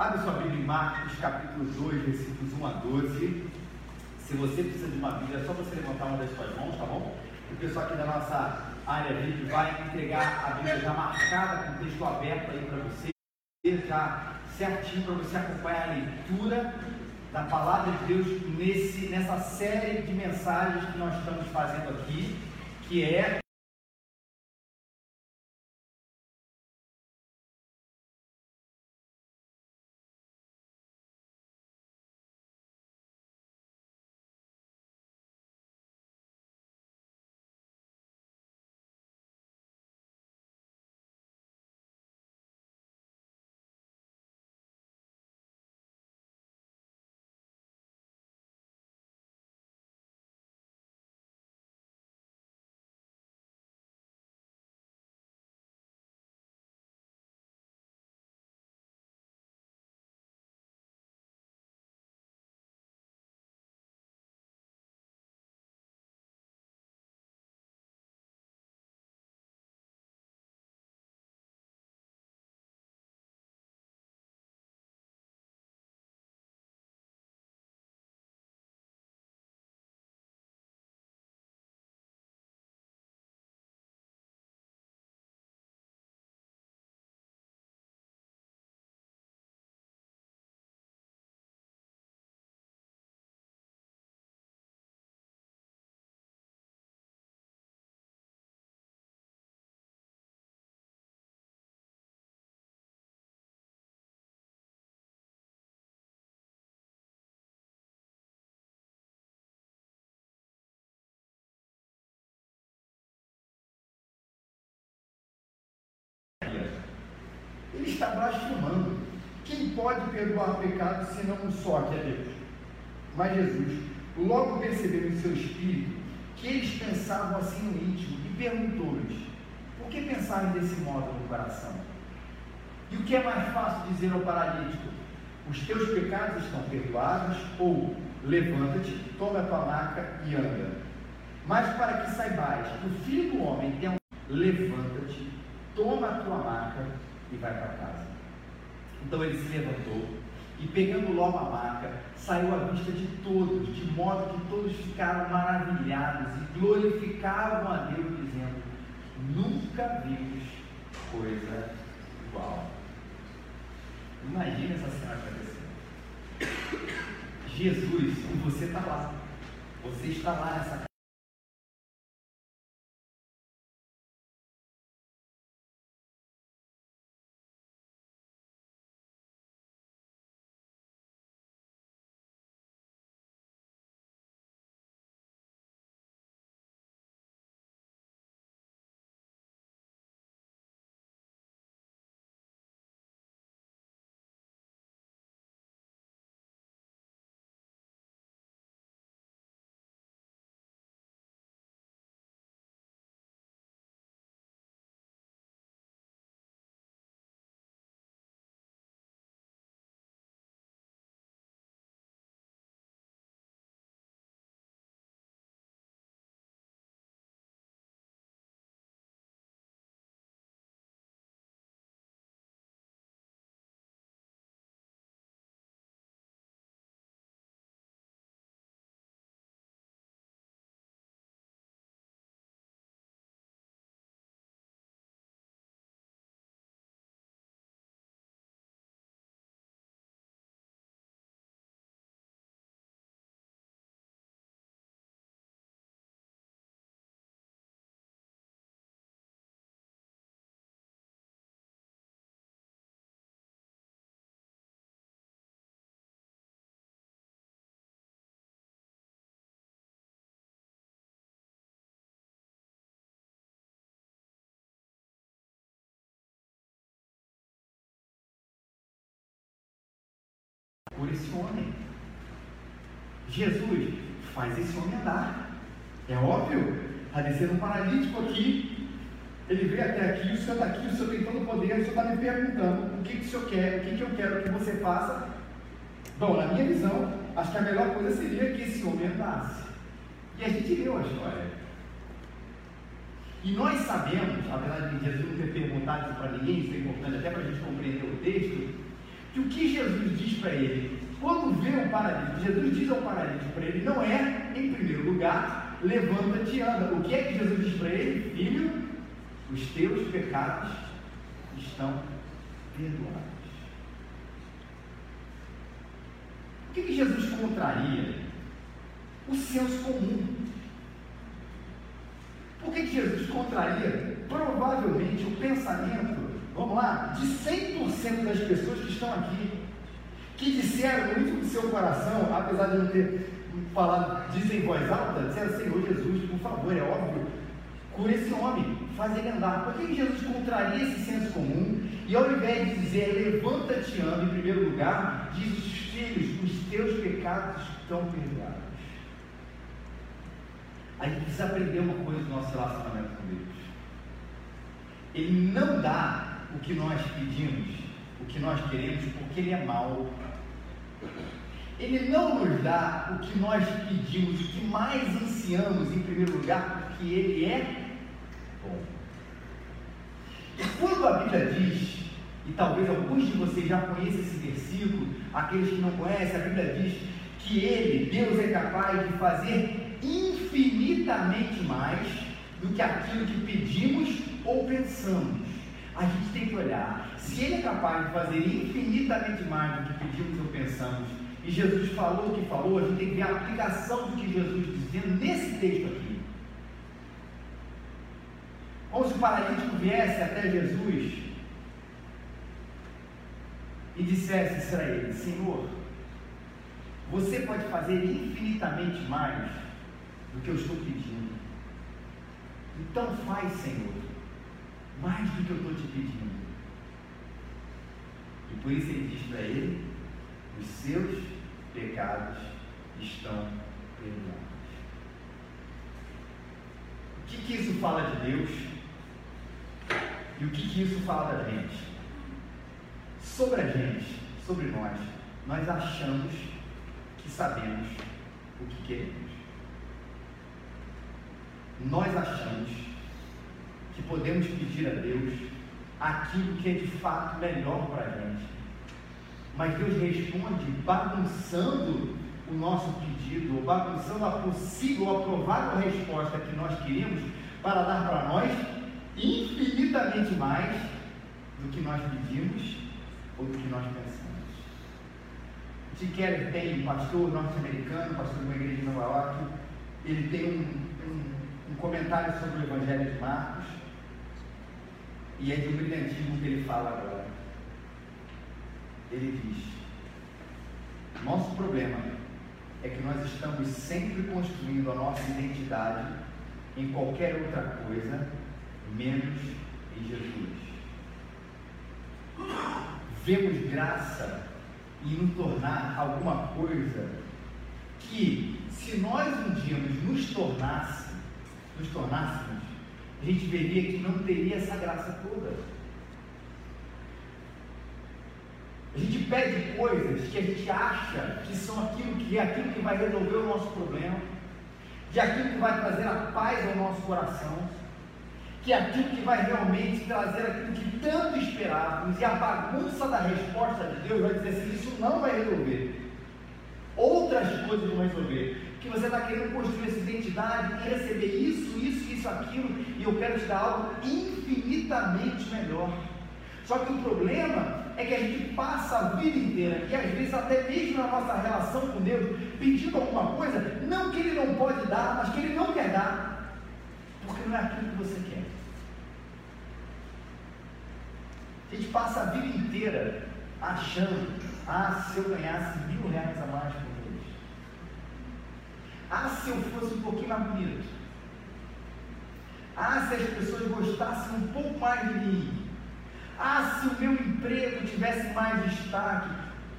Abre sua Bíblia em Marcos, capítulo 2, versículos 1 a 12. Se você precisa de uma Bíblia, é só você levantar uma das suas mãos, tá bom? O pessoal aqui da nossa área VIP vai entregar a Bíblia já marcada, com o texto aberto aí para você, já certinho para você acompanhar a leitura da palavra de Deus nesse, nessa série de mensagens que nós estamos fazendo aqui, que é está blasfemando. Quem pode perdoar pecados senão um só, que é Deus? Mas Jesus logo percebeu em seu espírito que eles pensavam assim no íntimo e perguntou-lhes: por que pensarem desse modo no coração? E o que é mais fácil dizer ao paralítico? Os teus pecados estão perdoados? Ou levanta-te, toma a tua maca e anda. Mas para que saibais que o filho do homem tem um. Levanta-te, toma a tua maca e vai para casa. Então ele se levantou e, pegando logo a maca, saiu à vista de todos, de modo que todos ficaram maravilhados e glorificavam a Deus, dizendo: Nunca vimos coisa igual. Imagina essa cena acontecendo. Jesus, você está lá. Você está lá nessa casa. Por esse homem. Jesus faz esse homem andar. É óbvio, está descendo um paralítico aqui. Ele veio até aqui, o senhor está aqui, o senhor tem todo o poder, o senhor está me perguntando o que, que o senhor quer, o que, que eu quero que você faça. Bom, na minha visão, acho que a melhor coisa seria que esse homem andasse. E a gente leu a história. E nós sabemos, apesar de Jesus não ter perguntado isso para ninguém, isso é importante até para a gente compreender o texto, que o que Jesus diz para ele, quando vê o paralítico, Jesus diz ao paralítico para ele, não é, em primeiro lugar, levanta-te e anda. O que é que Jesus diz para ele? Filho, os teus pecados estão perdoados. O que, que Jesus contraria? O senso comum. Por que, que Jesus contraria? Provavelmente o pensamento, vamos lá, de 100% das pessoas que estão aqui, que disseram no íntimo do seu coração, apesar de não ter falado, dizem em voz alta, disseram, Senhor Jesus, por favor, é óbvio, cura esse homem, faz ele andar. Por que, Jesus contraria esse senso comum e ao invés de dizer, levanta-te anda em primeiro lugar, diz os filhos, os teus pecados estão perdoados. A gente precisa aprender uma coisa do nosso relacionamento com Deus. Ele não dá o que nós pedimos, o que nós queremos, porque Ele é mau. Ele não nos dá o que nós pedimos, o que mais ansiamos em primeiro lugar, porque Ele é bom. E quando a Bíblia diz, e talvez alguns de vocês já conheçam esse versículo, aqueles que não conhecem, a Bíblia diz que Ele, Deus, é capaz de fazer infinitamente mais do que aquilo que pedimos ou pensamos. A gente tem que olhar, se Ele é capaz de fazer infinitamente mais do que pedimos ou pensamos, e Jesus falou o que falou, a gente tem que ver a aplicação do que Jesus dizendo nesse texto aqui. Como se o paralítico viesse até Jesus e dissesse a ele: Senhor, você pode fazer infinitamente mais do que eu estou pedindo. Então faz, Senhor, mais do que eu estou te pedindo. E por isso ele diz para ele: os seus pecados estão perdoados. O que, que isso fala de Deus? E o que, que isso fala da gente? Sobre a gente, sobre nós, nós achamos que sabemos o que queremos nós achamos que podemos pedir a Deus aquilo que é de fato melhor para a gente. Mas Deus responde bagunçando o nosso pedido, ou bagunçando a possível ou a provável resposta que nós queremos para dar para nós infinitamente mais do que nós pedimos ou do que nós pensamos. Tim Keller tem um pastor norte-americano, pastor de uma igreja de Nova York, ele tem um, um um comentário sobre o Evangelho de Marcos, e é de um brilhantismo que ele fala agora. Ele diz: Nosso problema é que nós estamos sempre construindo a nossa identidade em qualquer outra coisa, menos em Jesus. Vemos graça em nos tornar alguma coisa que, se nós um dia nos tornássemos, nos tornássemos, a gente veria que não teria essa graça toda. A gente pede coisas que a gente acha que são aquilo que é aquilo que vai resolver o nosso problema, de aquilo que vai trazer a paz ao nosso coração, que é aquilo que vai realmente trazer aquilo que tanto esperávamos, e a bagunça da resposta de Deus vai dizer assim: isso não vai resolver. Outras coisas vão resolver que você está querendo construir essa identidade e receber isso, isso, isso, aquilo, e eu quero te dar algo infinitamente melhor. Só que o problema é que a gente passa a vida inteira, e às vezes até mesmo na nossa relação com Deus, pedindo alguma coisa, não que Ele não pode dar, mas que Ele não quer dar, porque não é aquilo que você quer. A gente passa a vida inteira achando, ah, se eu ganhasse mil reais ah, se eu fosse um pouquinho mais bonito. Ah, se as pessoas gostassem um pouco mais de mim. Ah, se o meu emprego tivesse mais destaque.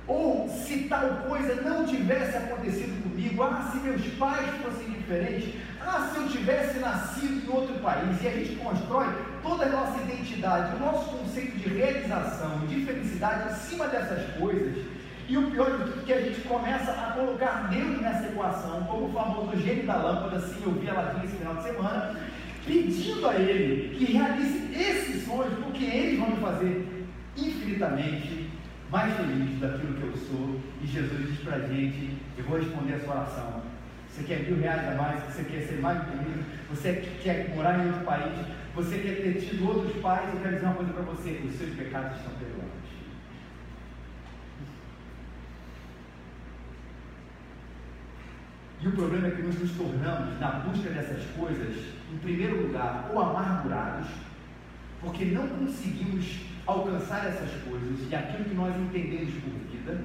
Ou se tal coisa não tivesse acontecido comigo. Ah, se meus pais fossem diferentes. Ah, se eu tivesse nascido em outro país. E a gente constrói toda a nossa identidade, o nosso conceito de realização, de felicidade em cima dessas coisas. E o pior é que a gente começa a colocar Deus nessa equação, como o famoso gênio da lâmpada, assim eu vi ela aqui esse final de semana, pedindo a Ele que realize esses sonhos, porque eles vão me fazer infinitamente mais feliz daquilo que eu sou. E Jesus diz para a gente: Eu vou responder a sua oração. Você quer mil reais a mais? Você quer ser mais feliz? Você quer morar em outro país? Você quer ter tido outros pais? Eu quero dizer uma coisa para você: os seus pecados estão perdoados. E o problema é que nós nos tornamos, na busca dessas coisas, em primeiro lugar, ou amargurados, porque não conseguimos alcançar essas coisas e aquilo que nós entendemos por vida,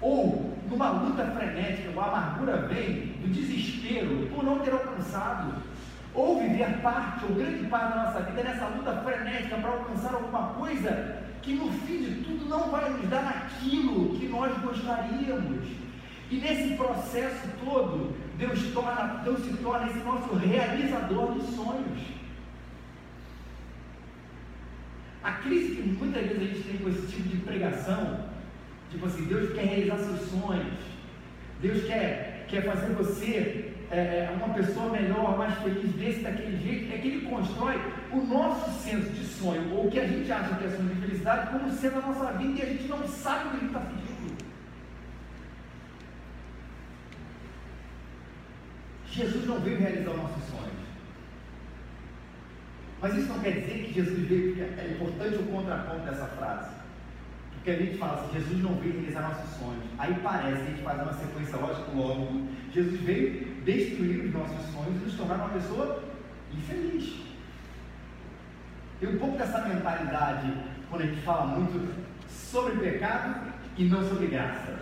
ou numa luta frenética, a amargura vem do desespero por não ter alcançado, ou viver parte ou grande parte da nossa vida nessa luta frenética para alcançar alguma coisa que no fim de tudo não vai nos dar aquilo que nós gostaríamos. E nesse processo todo, Deus, torna, Deus se torna esse nosso realizador dos sonhos. A crise que muitas vezes a gente tem com esse tipo de pregação, tipo assim, Deus quer realizar seus sonhos, Deus quer, quer fazer você é, é, uma pessoa melhor, mais feliz, desse, daquele jeito, é que ele constrói o nosso senso de sonho, ou o que a gente acha que é sonho de felicidade, como sendo a nossa vida e a gente não sabe o que ele está pedindo. Jesus não veio realizar os nossos sonhos. Mas isso não quer dizer que Jesus veio, é importante o contraponto dessa frase. Porque a gente fala assim, Jesus não veio realizar nossos sonhos. Aí parece, a gente faz uma sequência lógica logo. Jesus veio destruir os nossos sonhos e nos tornar uma pessoa infeliz. Tem um pouco dessa mentalidade quando a gente fala muito sobre pecado e não sobre graça.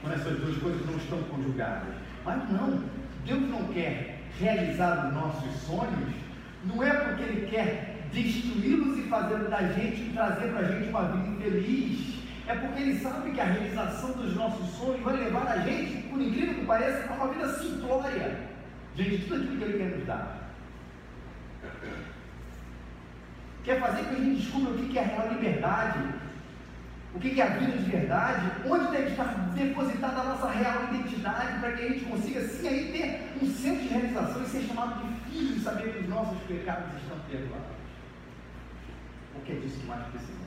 Quando essas duas coisas não estão conjugadas. Mas não, Deus não quer realizar os nossos sonhos não é porque Ele quer destruí-los e fazer da gente, trazer para a gente uma vida infeliz. É porque Ele sabe que a realização dos nossos sonhos vai levar a gente, por incrível que pareça, a uma vida simplória. Gente, tudo aquilo que Ele quer nos dar. Quer fazer com que a gente descubra o que é a real liberdade, o que é a vida de verdade, onde deve estar depositada a nossa real identidade, para que a gente consiga sim aí ter um centro de realização e ser chamado de filho e saber que os nossos pecados estão perdoados. Porque é disso que mais precisamos.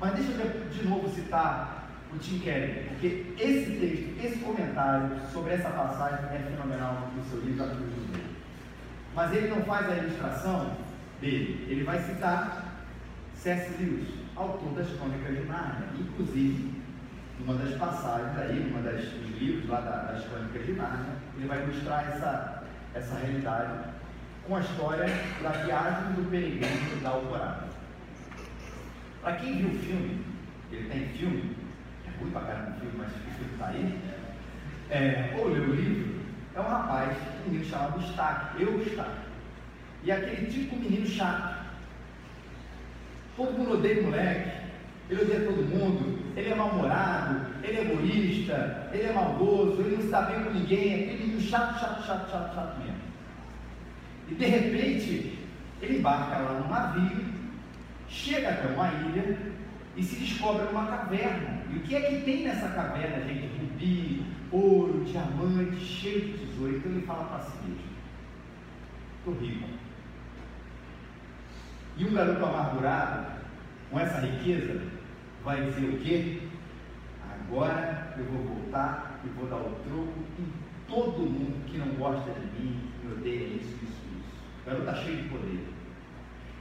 Mas deixa eu de novo citar o Tim Keller, porque esse texto, esse comentário sobre essa passagem é fenomenal no seu livro A Meio. Mas ele não faz a ilustração dele, ele vai citar C.S. Lewis autor das Crônicas de Nárnia. Inclusive, numa das passagens aí, numa das dos livros lá das Crônicas de Nárnia, ele vai ilustrar essa, essa realidade com a história da viagem do peregrino da Alvorada. Para quem viu o filme, ele tem filme, é ruim pra caramba o filme, mas o filme está aí, é, ou leu o livro, é um rapaz, um menino chamado Stack, eu Stack. E aquele tipo menino chato, Todo mundo odeia o moleque, ele odeia todo mundo, ele é mal-humorado, ele é egoísta, ele é maldoso, ele não dá bem com ninguém, é aquele chato, chato, chato, chato, chato mesmo. E de repente, ele embarca lá no navio, chega até uma ilha e se descobre numa caverna. E o que é que tem nessa caverna, gente? Rubi, ouro, diamante, cheio de tesouro. Então ele fala para si mesmo: estou rico e um garoto amargurado, com essa riqueza, vai dizer o quê? Agora eu vou voltar e vou dar o troco em todo mundo que não gosta de mim, que odeia isso, isso, isso. O garoto está cheio de poder.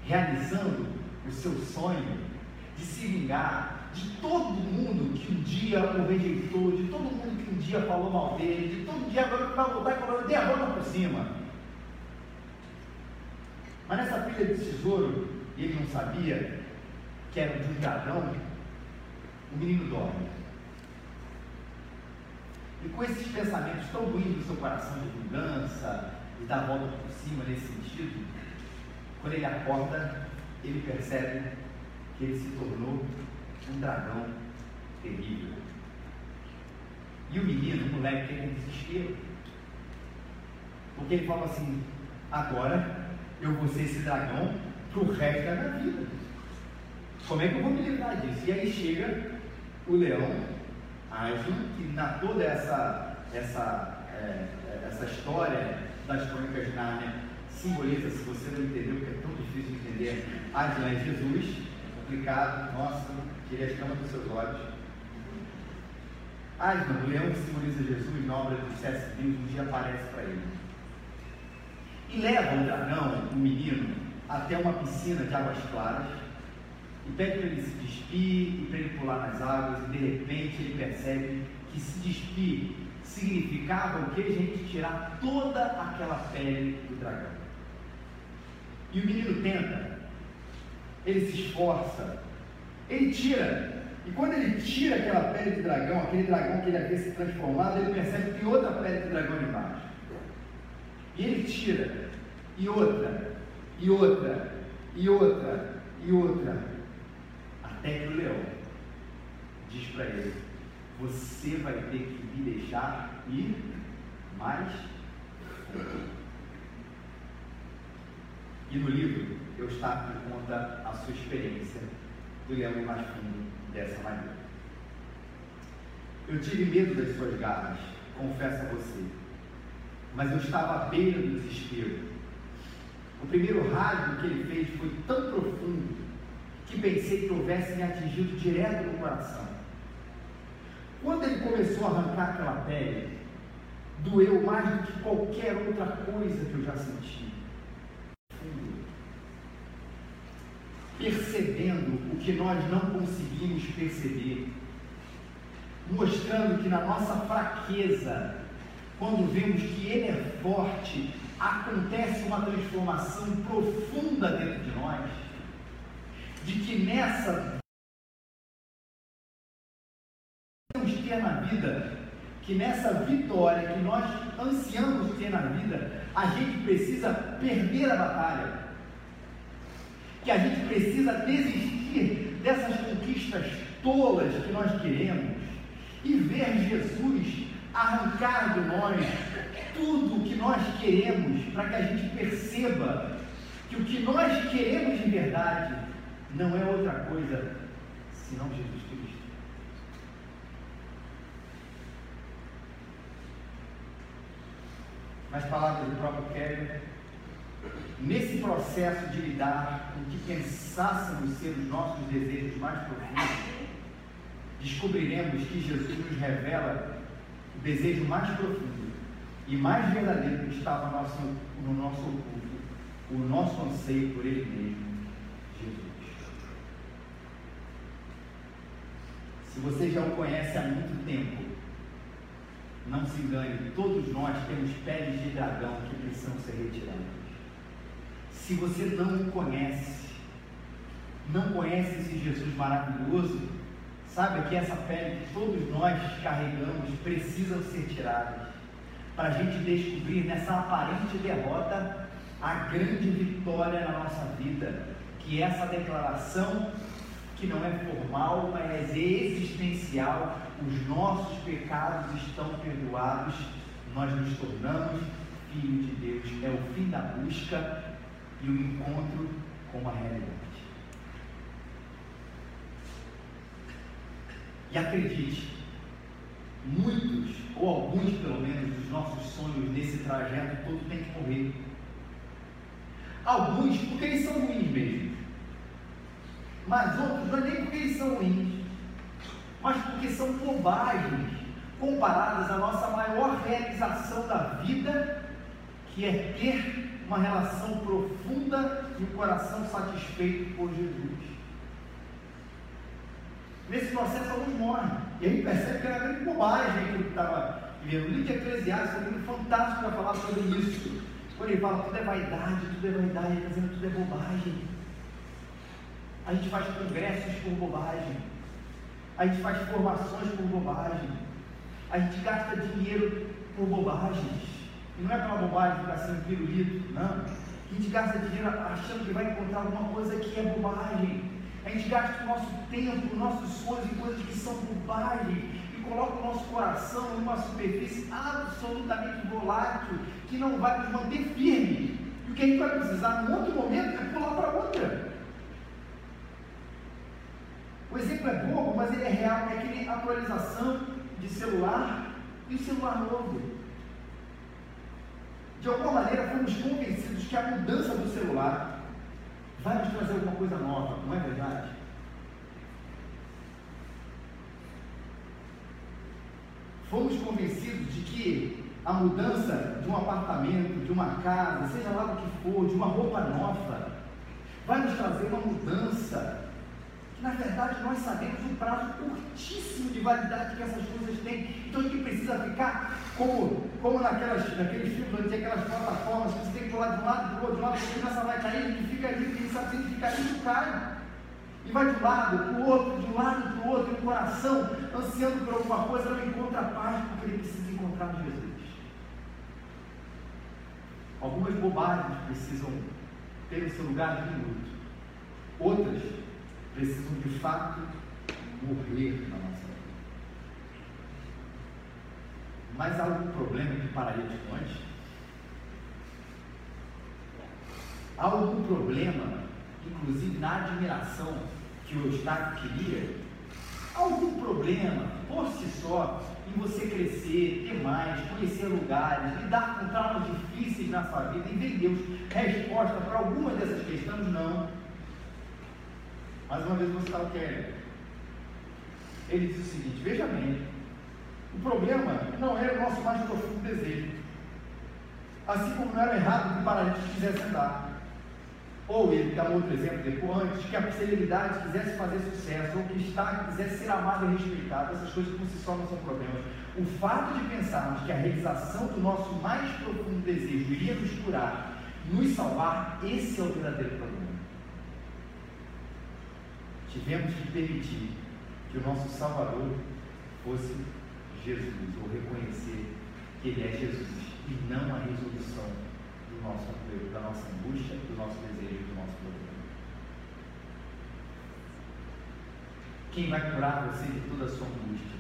Realizando o seu sonho de se vingar de todo mundo que um dia o rejeitou, de todo mundo que um dia falou mal dele, de todo dia agora vai voltar e falar, dê a volta por cima. Mas nessa pilha de tesouro, ele não sabia que era de um dragão, o menino dorme. E com esses pensamentos tão ruins no seu coração de vingança, e dar a volta por cima nesse sentido, quando ele acorda, ele percebe que ele se tornou um dragão terrível. E o menino, o moleque, tem desespero. Porque ele fala assim: agora eu vou ser esse dragão para o resto da minha vida. Como é que eu vou me livrar disso? E aí chega o leão, Aslan, que na toda essa, essa, é, essa história das crônicas de Nárnia simboliza, se você não entendeu, porque é tão difícil de entender, Aslan é Jesus, complicado, nossa, queria as camas dos seus olhos. Asma, o leão que simboliza Jesus na obra do C.S. Lewis, um dia aparece para ele. E leva o dragão, o menino, até uma piscina de águas claras e pede para ele se despir e para ele pular nas águas e de repente ele percebe que se despir significava o que? A gente tirar toda aquela pele do dragão. E o menino tenta, ele se esforça, ele tira. E quando ele tira aquela pele de dragão, aquele dragão que ele havia se transformado, ele percebe que tem outra pele de dragão embaixo. E ele tira, e outra, e outra, e outra, e outra, até que o leão diz para ele: Você vai ter que me deixar ir mais E no livro, Eustáquio conta a sua experiência do leão mais fundo dessa maneira. Eu tive medo das suas garras, confesso a você, mas eu estava à beira do desespero. O primeiro rasgo que ele fez foi tão profundo que pensei que houvesse me atingido direto no coração. Quando ele começou a arrancar aquela pele, doeu mais do que qualquer outra coisa que eu já senti. Percebendo o que nós não conseguimos perceber, mostrando que na nossa fraqueza, quando vemos que Ele é forte, acontece uma transformação profunda dentro de nós, de que nessa ter na vida, que nessa vitória que nós ansiamos ter na vida, a gente precisa perder a batalha. Que a gente precisa desistir dessas conquistas tolas que nós queremos e ver Jesus arrancar de nós tudo o que nós queremos para que a gente perceba que o que nós queremos de verdade não é outra coisa senão Jesus Cristo. Nas palavras do próprio Kevin, nesse processo de lidar com o que pensássemos ser os nossos desejos mais profundos, descobriremos que Jesus nos revela desejo mais profundo e mais verdadeiro que estava no nosso, no nosso oculto, o nosso anseio por Ele mesmo, Jesus. Se você já o conhece há muito tempo, não se engane, todos nós temos peles de dragão que precisam ser retiradas. Se você não o conhece, não conhece esse Jesus maravilhoso, sabe que essa pele que todos nós carregamos precisam ser tiradas para a gente descobrir nessa aparente derrota a grande vitória na nossa vida, que é essa declaração que não é formal, mas é existencial. Os nossos pecados estão perdoados, nós nos tornamos filhos de Deus. É o fim da busca e o encontro com a realidade. E acredite, muitos, ou alguns pelo menos, dos nossos sonhos nesse trajeto todo tem que morrer. Alguns porque eles são ruins mesmo. Mas outros não é nem porque eles são ruins, mas porque são bobagens comparadas à nossa maior realização da vida, que é ter uma relação profunda e um coração satisfeito por Jesus. Nesse processo, alguns morrem. E aí percebe que era grande bobagem aquilo que estava vivendo. O livro de Eclesiastes é um livro fantástico para falar sobre isso. Quando ele fala tudo é vaidade, tudo é vaidade, ele está dizendo tudo é bobagem. A gente faz congressos por bobagem. A gente faz formações por bobagem. A gente gasta dinheiro por bobagens. E não é pela bobagem ficar sendo pirulito, não. A gente gasta dinheiro achando que vai encontrar alguma coisa que é bobagem. A gente gasta o nosso tempo, nossos sonhos em coisas que são bobagem. E coloca o nosso coração em uma superfície absolutamente volátil, que não vai nos manter firme. E o que a gente vai precisar num outro momento é pular para outra. O exemplo é bobo, mas ele é real. É aquele atualização de celular e o celular novo. De alguma maneira, fomos convencidos que a mudança do celular vai nos trazer alguma coisa nova, não é verdade? Fomos convencidos de que a mudança de um apartamento, de uma casa, seja lá o que for, de uma roupa nova, vai nos trazer uma mudança que na verdade nós sabemos o prazo curtíssimo de validade que essas coisas têm. Então a gente precisa ficar como, como naquelas, naqueles filmes onde tem aquelas plataformas que você tem que pular de um lado para o outro, de um lado outro, essa vai cair, gente fica ali, quem sabe se ele ficar ali, cai. E vai de um lado para o outro, de um lado para o outro, e o coração, ansiando por alguma coisa, não encontra paz porque ele precisa encontrar Jesus. Algumas bobagens precisam ter o seu lugar de minuto. Outras precisam de fato morrer na nossa vida. Mas há algum problema que pararia de antes? Há algum problema, inclusive na admiração que o Eustáquio queria? Há algum problema, por si só, em você crescer, ter mais, conhecer lugares, lidar com traumas difíceis na sua vida e ver Deus resposta para algumas dessas questões? Não. Mais uma vez você está o. Ele diz o seguinte: veja bem, o problema não era o nosso mais profundo desejo. Assim como não era errado que o paralítico quisesse andar. Ou ele dá um outro exemplo depois, antes, que a celebridade quisesse fazer sucesso, ou que está quisesse ser amado e respeitado, essas coisas por si só não são problemas. O fato de pensarmos que a realização do nosso mais profundo desejo iria nos curar, nos salvar, esse é o verdadeiro problema tivemos que permitir que o nosso Salvador fosse Jesus, ou reconhecer que Ele é Jesus, e não a resolução do nosso apego, da nossa angústia, do nosso desejo, do nosso problema. Quem vai curar você de toda a sua angústia?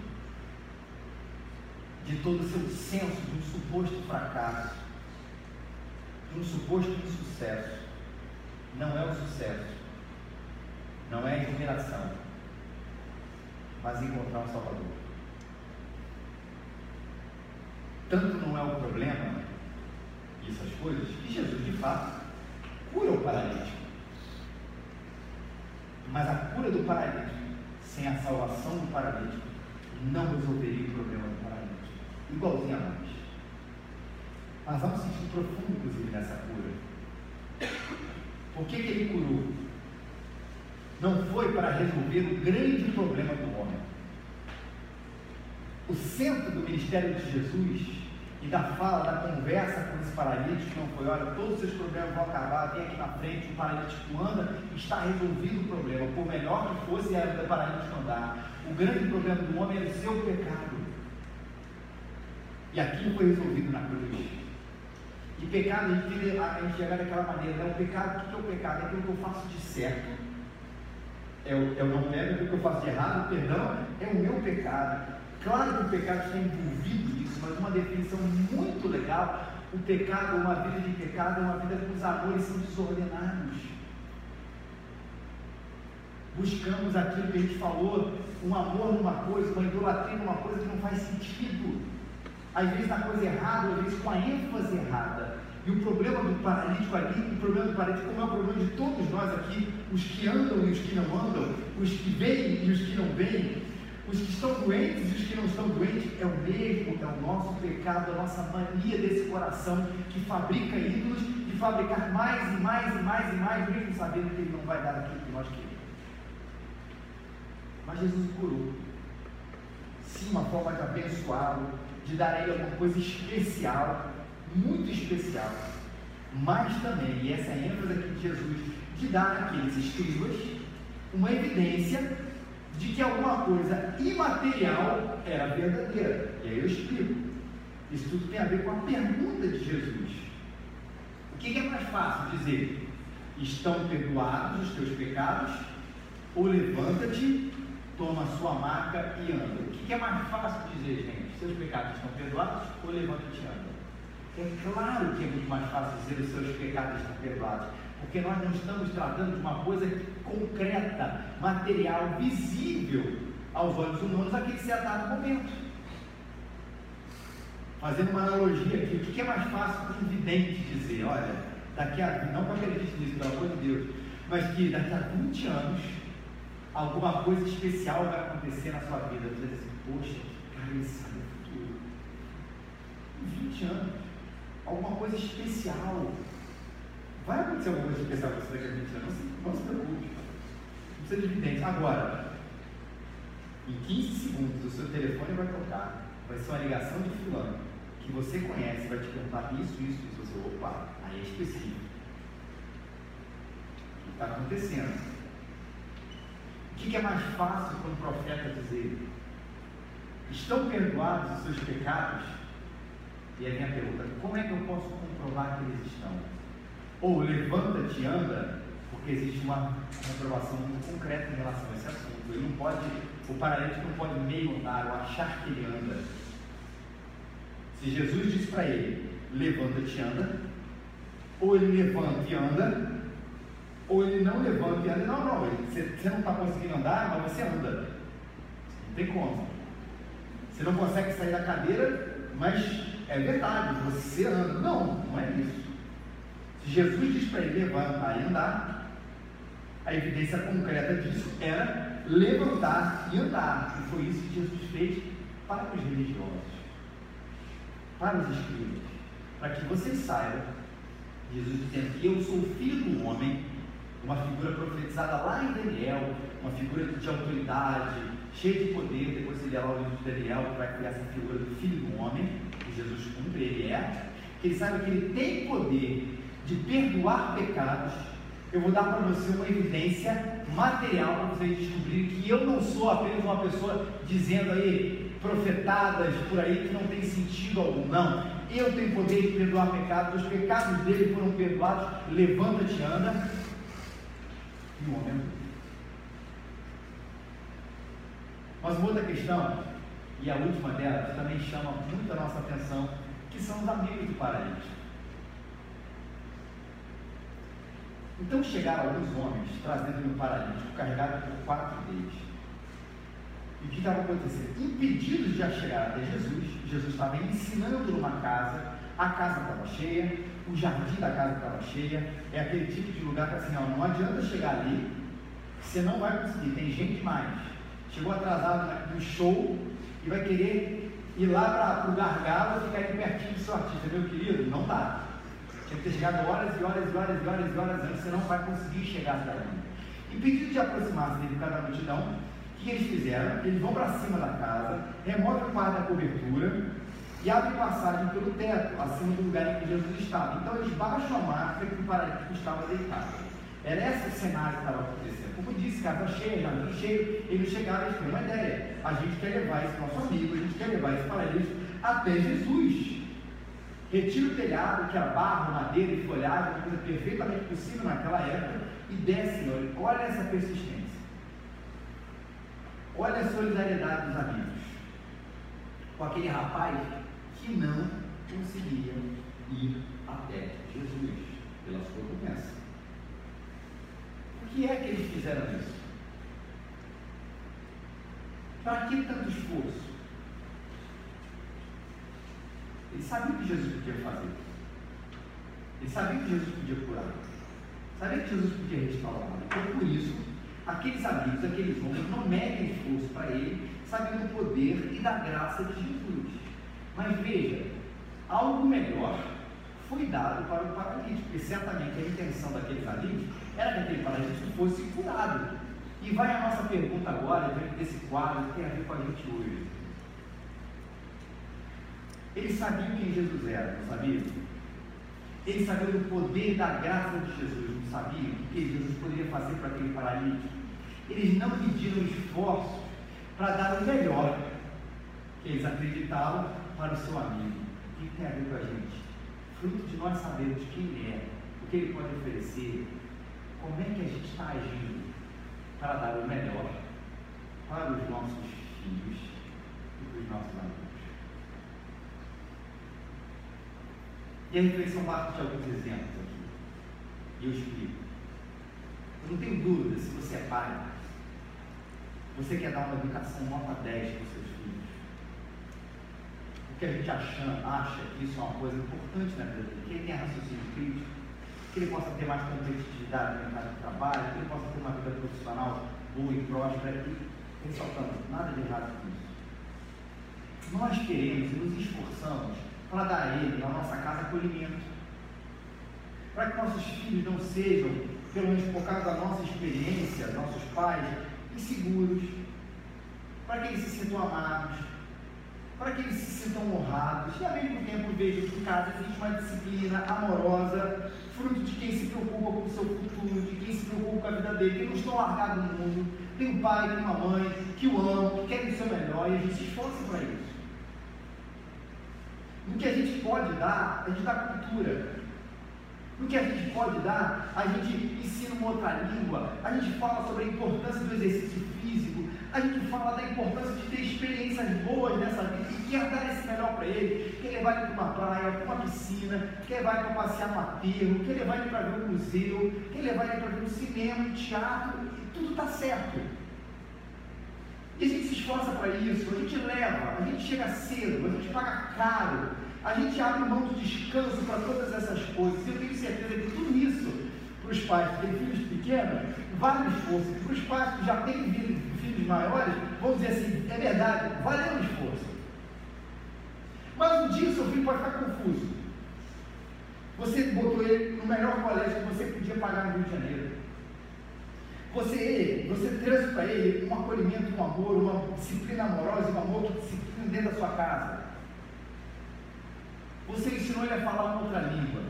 De todo o seu senso de um suposto fracasso, de um suposto insucesso? Não é o sucesso, não é a admiração, mas encontrar um Salvador. Tanto não é o problema, essas coisas, que Jesus de fato cura o paralítico. Mas a cura do paralítico, sem a salvação do paralítico, não resolveria o problema do paralítico. Igualzinho a nós. Mas há um sentido profundo, inclusive, nessa cura. Por que, que ele curou? não foi para resolver o grande problema do homem. O centro do ministério de Jesus e da fala, da conversa com esse paralítico não foi: olha, todos os seus problemas vão acabar, vem aqui na frente, o paralítico anda, está resolvido o problema. Por melhor que fosse, era o paralítico andar. O grande problema do homem era o seu pecado. E aquilo foi resolvido na cruz. E pecado, a gente, a enxergar daquela maneira, né? o pecado, o que é o pecado? É aquilo que eu faço de certo eu, eu não pego o que eu faço de errado, perdão, é o meu pecado. Claro que o pecado está envolvido nisso, mas uma definição muito legal, o pecado, uma vida de pecado, é uma vida que os amores são desordenados. Buscamos aquilo que a gente falou, um amor numa coisa, uma idolatria numa coisa que não faz sentido. Às vezes na coisa errada, às vezes com a ênfase errada. E o problema do paralítico ali, o problema do paralítico, como é o problema de todos nós aqui, os que andam e os que não andam, os que veem e os que não veem, os que estão doentes e os que não estão doentes, é o mesmo, é o nosso pecado, a nossa mania desse coração que fabrica ídolos, de fabricar mais e mais e mais e mais, mesmo sabendo que ele não vai dar aquilo que nós queremos. Mas Jesus curou. Sim, uma forma de abençoá-lo, de dar a ele alguma coisa especial muito especial, mas também, e essa é a ênfase aqui de Jesus, de dar àqueles escribas uma evidência de que alguma coisa imaterial era verdadeira. E aí eu explico. Isso tudo tem a ver com a pergunta de Jesus. O que é mais fácil dizer? Estão perdoados os teus pecados? Ou levanta-te, toma a sua maca e anda? O que é mais fácil dizer, gente? Seus pecados estão perdoados ou levanta-te e anda? É claro que é muito mais fácil dizer os seus pecados estão perdoados, porque nós não estamos tratando de uma coisa concreta, material, visível aos olhos humanos, que a dado momento. Fazendo uma analogia aqui, o que é mais fácil para um vidente dizer? Olha, daqui a, não que eu acredite nisso, pelo amor de Deus, mas que daqui a 20 anos alguma coisa especial vai acontecer na sua vida. Você diz assim, poxa, Cara, ele sabe o futuro. Em 20 anos, alguma coisa especial. Vai acontecer alguma coisa especial com você daqui a 20 anos, não se, preocupe. Não precisa de evidência. Agora, em 15 segundos, o seu telefone vai tocar, vai ser uma ligação de fulano, que você conhece, vai te perguntar isso, isso, isso. Você, opa, aí é específico. O que está acontecendo? O que é mais fácil quando o profeta dizer? Estão perdoados os seus pecados? E a minha pergunta, como é que eu posso comprovar que eles estão? Ou levanta-te e anda, porque existe uma comprovação muito concreta em relação a esse assunto. Ele não pode, o paralítico não pode meio andar ou achar que ele anda. Se Jesus disse para ele, levanta-te e anda, ou ele levanta e anda, ou ele não levanta e anda, não, não, você não está conseguindo andar, mas você anda. Não tem como. Você não consegue sair da cadeira, mas é verdade, você anda. Não, não é isso. Jesus diz para ele levantar e andar, a evidência concreta disso era levantar e andar. E foi isso que Jesus fez para os religiosos, para os escribas, para que vocês saibam, Jesus dizendo que eu sou filho do homem uma figura profetizada lá em Daniel, uma figura de autoridade, cheia de poder. Depois ele lê lá o livro de Daniel, que vai criar essa figura do Filho do Homem, que Jesus cumpre, ele é. Que ele sabe que ele tem poder de perdoar pecados. Eu vou dar para você uma evidência material para vocês descobrirem que eu não sou apenas uma pessoa dizendo aí profetadas por aí que não tem sentido algum. Não, eu tenho poder de perdoar pecados, os pecados dele foram perdoados. Levanta-te, anda e o homem Mas uma outra questão, e a última delas, também chama muito a nossa atenção, que são os amigos do paralítico. Então chegaram alguns homens trazendo um paralítico, carregado por quatro deles. E o que estava acontecendo? Impedidos de chegar até Jesus, Jesus estava ensinando numa casa, a casa estava cheia, o jardim da casa estava cheia, é aquele tipo de lugar que assim, não, não adianta chegar ali, você não vai conseguir, tem gente mais. Chegou atrasado no show e vai querer ir lá para o gargalo ficar aí pertinho do seu artista, meu querido, não dá. Tinha que ter chegado horas e horas e horas e horas e horas antes, você não vai conseguir chegar até ali. Impedido de aproximar-se dele cada multidão, o que eles fizeram? Eles vão para cima da casa, removem o par da cobertura, e abre passagem pelo teto, acima do lugar em que Jesus estava. Então eles baixam a marca que o paralítico estava deitado. Era esse o cenário que estava acontecendo. Como disse, casa cheia, jardim cheio, eles chegaram e têm uma ideia. A gente quer levar esse nosso amigo, a gente quer levar esse paralítico até Jesus. Retira o telhado, que era barro, madeira e folhagem, coisa perfeitamente possível naquela época, e desce, olha essa persistência. Olha a solidariedade dos amigos. Com aquele rapaz que não conseguiam ir até Jesus pela sua promessa. Por que é que eles fizeram isso? Para que tanto esforço? Eles sabiam que Jesus podia fazer. Eles sabiam que Jesus podia curar. Sabiam que Jesus podia restaurar. Então, por isso, aqueles amigos, aqueles homens, não medem esforço para ele, sabendo o poder e da graça de Jesus. Mas veja, algo melhor foi dado para o paralítico, porque certamente a intenção daqueles ali era que aquele paralítico fosse curado. E vai a nossa pergunta agora, desse quadro, que tem a ver com a gente hoje. Eles sabiam quem Jesus era, não sabiam? Eles sabiam do poder da graça de Jesus, não sabiam o que Jesus poderia fazer para aquele paralítico. Eles não pediram esforço para dar o melhor que eles acreditavam para o seu amigo. O que tem a ver com a gente? Fruto de nós sabermos quem é, o que ele pode oferecer, como é que a gente está agindo para dar o melhor para os nossos filhos e para os nossos amigos. E a reflexão parte de alguns exemplos aqui. E eu explico. Eu não tenho dúvida se você é pai, você quer dar uma educação nota 10 para os seus filhos que a gente acha, acha que isso é uma coisa importante na vida dele, que ele tenha raciocínio crítico, que ele possa ter mais competitividade no mercado de trabalho, que ele possa ter uma vida profissional boa e próspera, e ressaltando, nada de errado com isso. nós queremos e nos esforçamos para dar a Ele, na nossa casa, acolhimento. Para que nossos filhos não sejam, pelo menos por causa da nossa experiência, nossos pais, inseguros. Para que eles se sintam amados. Para que eles se sintam honrados. E ao mesmo tempo vejam que em casa existe uma disciplina amorosa, fruto de quem se preocupa com o seu futuro, de quem se preocupa com a vida dele, que não estão largados no mundo. Tem um pai, tem uma mãe que o amam, que querem o seu melhor e a gente se esforça para isso. No que a gente pode dar, a gente dá cultura. No que a gente pode dar, a gente ensina uma outra língua, a gente fala sobre a importância do exercício físico, a gente fala da importância de ter experiências boas nessa vida e quer dar esse melhor para ele, quer levar ele para uma praia, para uma piscina, quer levar ele para passear no aterro, quer levar ele para ver um museu, quer levar ele para ver um cinema, um teatro, e tudo está certo. E a gente se esforça para isso, a gente leva, a gente chega cedo, a gente paga caro, a gente abre mão do descanso para todas essas coisas. Eu tenho certeza que tudo isso, para os pais que têm filhos pequenos, vale o esforço. Para os pais que já têm filhos maiores, vão dizer assim, é verdade, valeu o esforço. Mas um dia o seu filho pode ficar confuso. Você botou ele no melhor colégio que você podia pagar no Rio de Janeiro. Você, você trouxe para ele um acolhimento, um amor, uma disciplina amorosa, um amor que disciplina dentro da sua casa. Você ensinou ele a falar uma outra língua.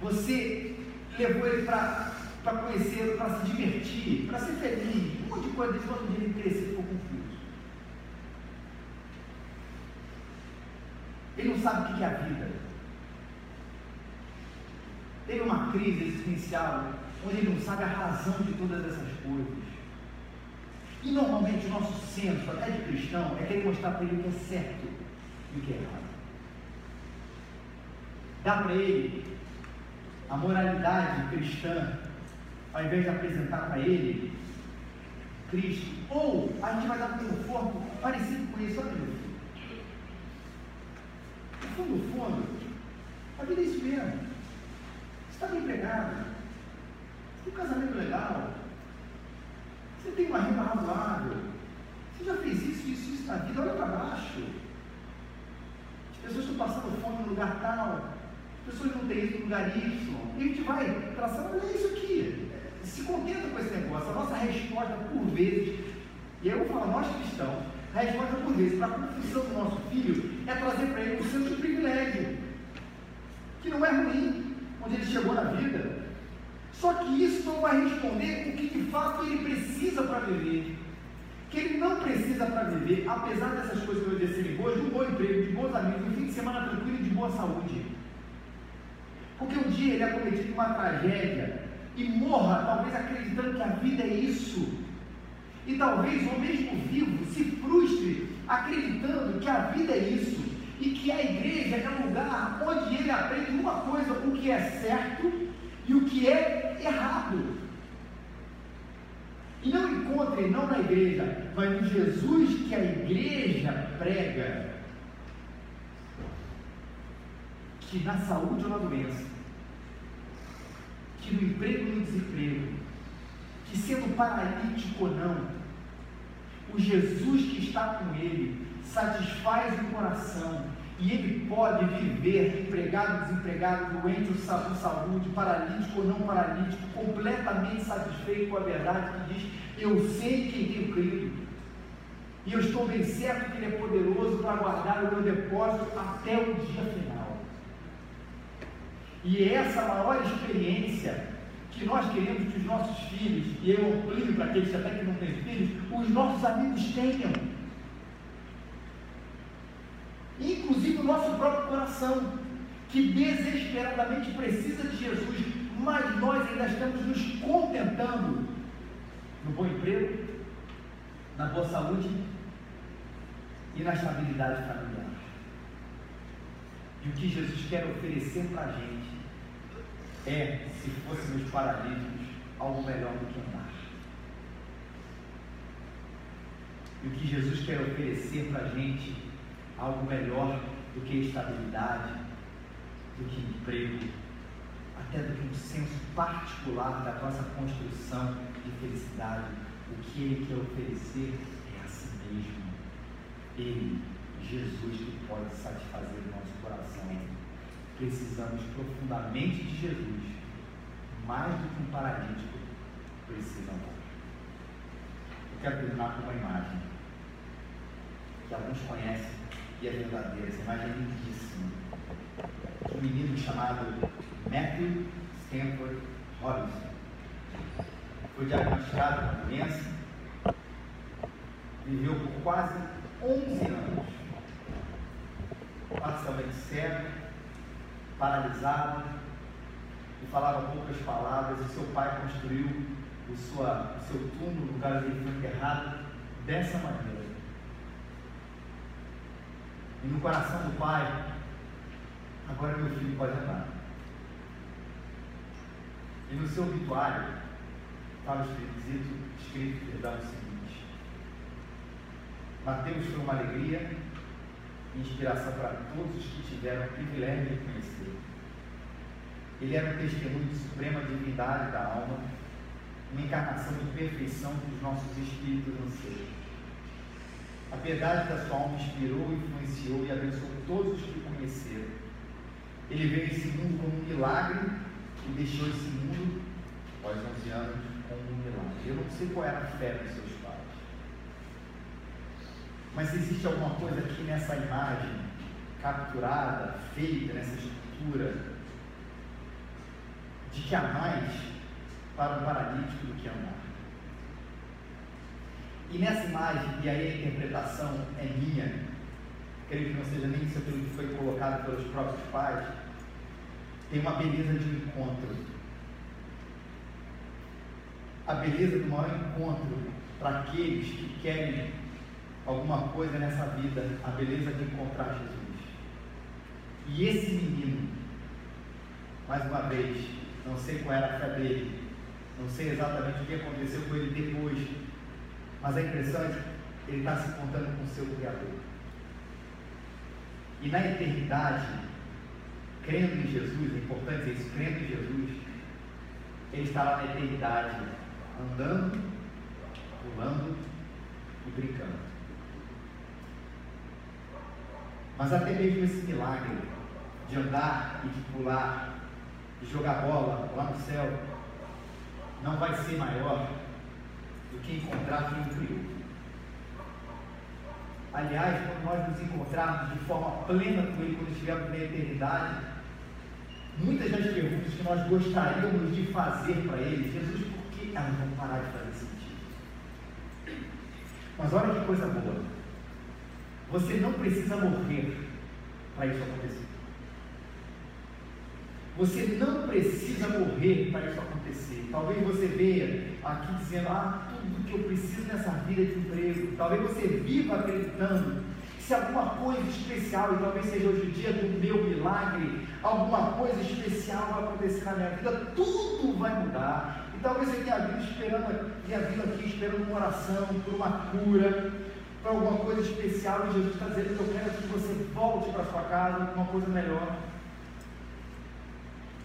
Você levou ele para conhecer, para se divertir, para ser feliz. Um monte de coisa desse dia ele cresceu e ficou confuso. Ele não sabe o que é a vida. Teve uma crise existencial onde ele não sabe a razão de todas essas coisas. E normalmente o nosso senso, até de cristão, é querer mostrar para ele o que é certo e o que é errado. Dá para ele a moralidade cristã, ao invés de apresentar para ele Cristo. Ou a gente vai dar um conforto parecido com isso, olha meu filho. No fundo, no fundo, a vida é isso mesmo. Você está bem empregado, um casamento legal, você tem uma renda razoável, você já fez isso, isso, isso na vida, olha para baixo. As pessoas estão passando fome no lugar tal, as pessoas não têm isso no lugar Y. E a gente vai traçando, olha isso aqui. Se contenta com esse negócio. A nossa resposta, por vezes, e eu vou falar, nós cristãos, a resposta, por vezes, para a confusão do nosso filho é trazer para ele o senso de privilégio, que não é ruim, onde ele chegou na vida. Só que isso não vai responder o que de fato ele precisa para viver. Que ele não precisa para viver, apesar dessas coisas que eu disse boas, de um bom emprego, de bons amigos, um fim de semana tranquilo e de boa saúde. Porque um dia ele é cometido uma tragédia e morra, talvez acreditando que a vida é isso. E talvez, ou mesmo vivo, se frustre acreditando que a vida é isso. E que a igreja é um lugar onde ele aprende uma coisa, o que é certo e o que é errado. E não encontre, não na igreja, mas no Jesus que a igreja prega, que na saúde ou na doença, que no emprego ou no desemprego, que sendo paralítico ou não, o Jesus que está com ele satisfaz o coração e ele pode viver empregado, desempregado, doente ou saúde, paralítico ou não paralítico, completamente satisfeito com a verdade que diz: Eu sei quem tenho crido, e eu estou bem certo que Ele é poderoso para guardar o meu depósito até o dia final. E é essa maior experiência que nós queremos que os nossos filhos, e eu amplio para aqueles até que não têm filhos, os nossos amigos tenham inclusive o nosso próprio coração, que desesperadamente precisa de Jesus, mas nós ainda estamos nos contentando no bom emprego, na boa saúde e na estabilidade familiar. E o que Jesus quer oferecer para a gente é, se fôssemos paralíticos, algo melhor do que andar. E o que Jesus quer oferecer para a gente algo melhor do que estabilidade, do que emprego, até do que um senso particular da nossa construção de felicidade. O que Ele quer oferecer é a si mesmo. Ele, Jesus que pode satisfazer o nosso coração. Precisamos profundamente de Jesus, mais do que um paralítico precisa andar. Eu quero terminar com uma imagem que alguns conhecem e é verdadeira. Essa imagem é lindíssima. Um menino chamado Matthew Stanford Robinson. Foi diagnosticado com uma doença, viveu por quase 11 anos, parcialmente cego, paralisado, e falava poucas palavras, e seu pai construiu o, sua, o seu túmulo, o lugar onde ele foi enterrado, dessa maneira. E no coração do pai, agora meu filho pode andar. E no seu obituário estava escrito, escrito perdão, o seguinte: Mateus foi uma alegria e inspiração para todos os que tiveram o privilégio de conhecer. Ele era um testemunho de suprema divindade da alma, uma encarnação de perfeição que os nossos espíritos anseiam. A piedade da sua alma inspirou, influenciou e abençoou todos os que o conheceram. Ele veio a esse mundo como um milagre e deixou esse mundo, após 11 anos, como um milagre. Eu não sei qual era a fé dos seus pais. Mas existe alguma coisa aqui nessa imagem, capturada, feita nessa estrutura, de que há mais para um paralítico do que amar. E nessa imagem, e aí a interpretação é minha, creio que não seja nem isso aquilo que foi colocado pelos próprios pais, tem uma beleza de um encontro. A beleza do maior encontro para aqueles que querem alguma coisa nessa vida, a beleza de encontrar Jesus. E esse menino, mais uma vez, não sei qual era a fé dele, não sei exatamente o que aconteceu com ele depois, mas a impressão é que ele está se contando com o seu Criador. E na eternidade, crendo em Jesus, é importante isso, crendo em Jesus, ele estará na eternidade andando, pulando e brincando. Mas até mesmo esse milagre de andar e de pular, de jogar bola lá no céu, não vai ser maior do que encontrar quem o criou. Aliás, quando nós nos encontrarmos de forma plena com Ele, quando estivermos na eternidade, muitas das perguntas que nós gostaríamos de fazer para Ele, Jesus, por que elas vão parar de fazer sentido? Mas olha que coisa boa. Você não precisa morrer para isso acontecer. Você não precisa morrer para isso acontecer. Talvez você veja aqui dizendo, ah, tudo que eu preciso nessa vida é de emprego. Talvez você viva acreditando se alguma coisa especial, e talvez seja hoje o dia do meu milagre, alguma coisa especial vai acontecer na minha vida, tudo vai mudar. E talvez você tenha vindo esperando, tenha vindo aqui esperando uma oração, por uma cura, para alguma coisa especial, e Jesus está dizendo que eu quero que você volte para sua casa com uma coisa melhor.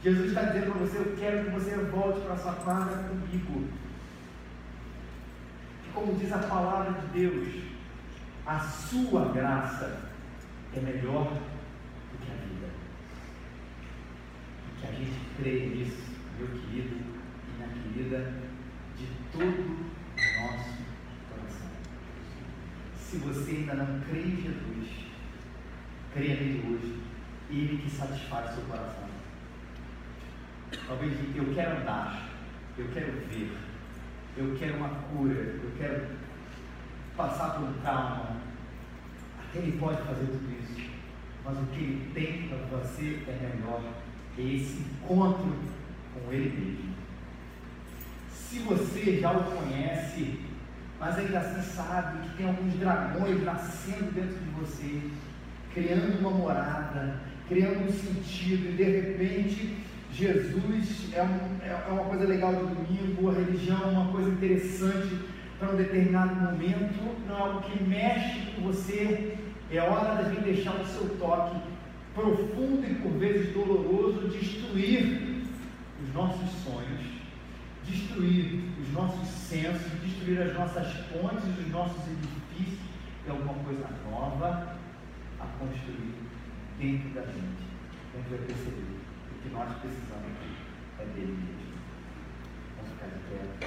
Jesus está dizendo para você: Eu quero que você volte para sua casa comigo. Que, como diz a palavra de Deus, a sua graça é melhor do que a vida. E que a gente crê nisso, meu querido e minha querida, de todo o nosso coração. Se você ainda não crê em Jesus, creia nele hoje, ele que satisfaz o seu coração. Talvez eu quero andar, eu quero ver, eu quero uma cura, eu quero passar por um trauma. Até ele pode fazer tudo isso. Mas o que ele tem para você é melhor. É esse encontro com ele mesmo. Se você já o conhece, mas ainda assim sabe que tem alguns dragões nascendo dentro de você, criando uma morada, criando um sentido, e de repente Jesus é, um, é, é uma coisa legal de domingo, a religião é uma coisa interessante para um determinado momento, não é algo que mexe com você, é hora da gente deixar o seu toque profundo e por vezes doloroso destruir os nossos sonhos, destruir os nossos sensos, destruir as nossas pontes, os nossos edifícios, é alguma coisa nova dentro da gente. A gente vai perceber que nós precisamos é dele mesmo. Vamos ficar de pé.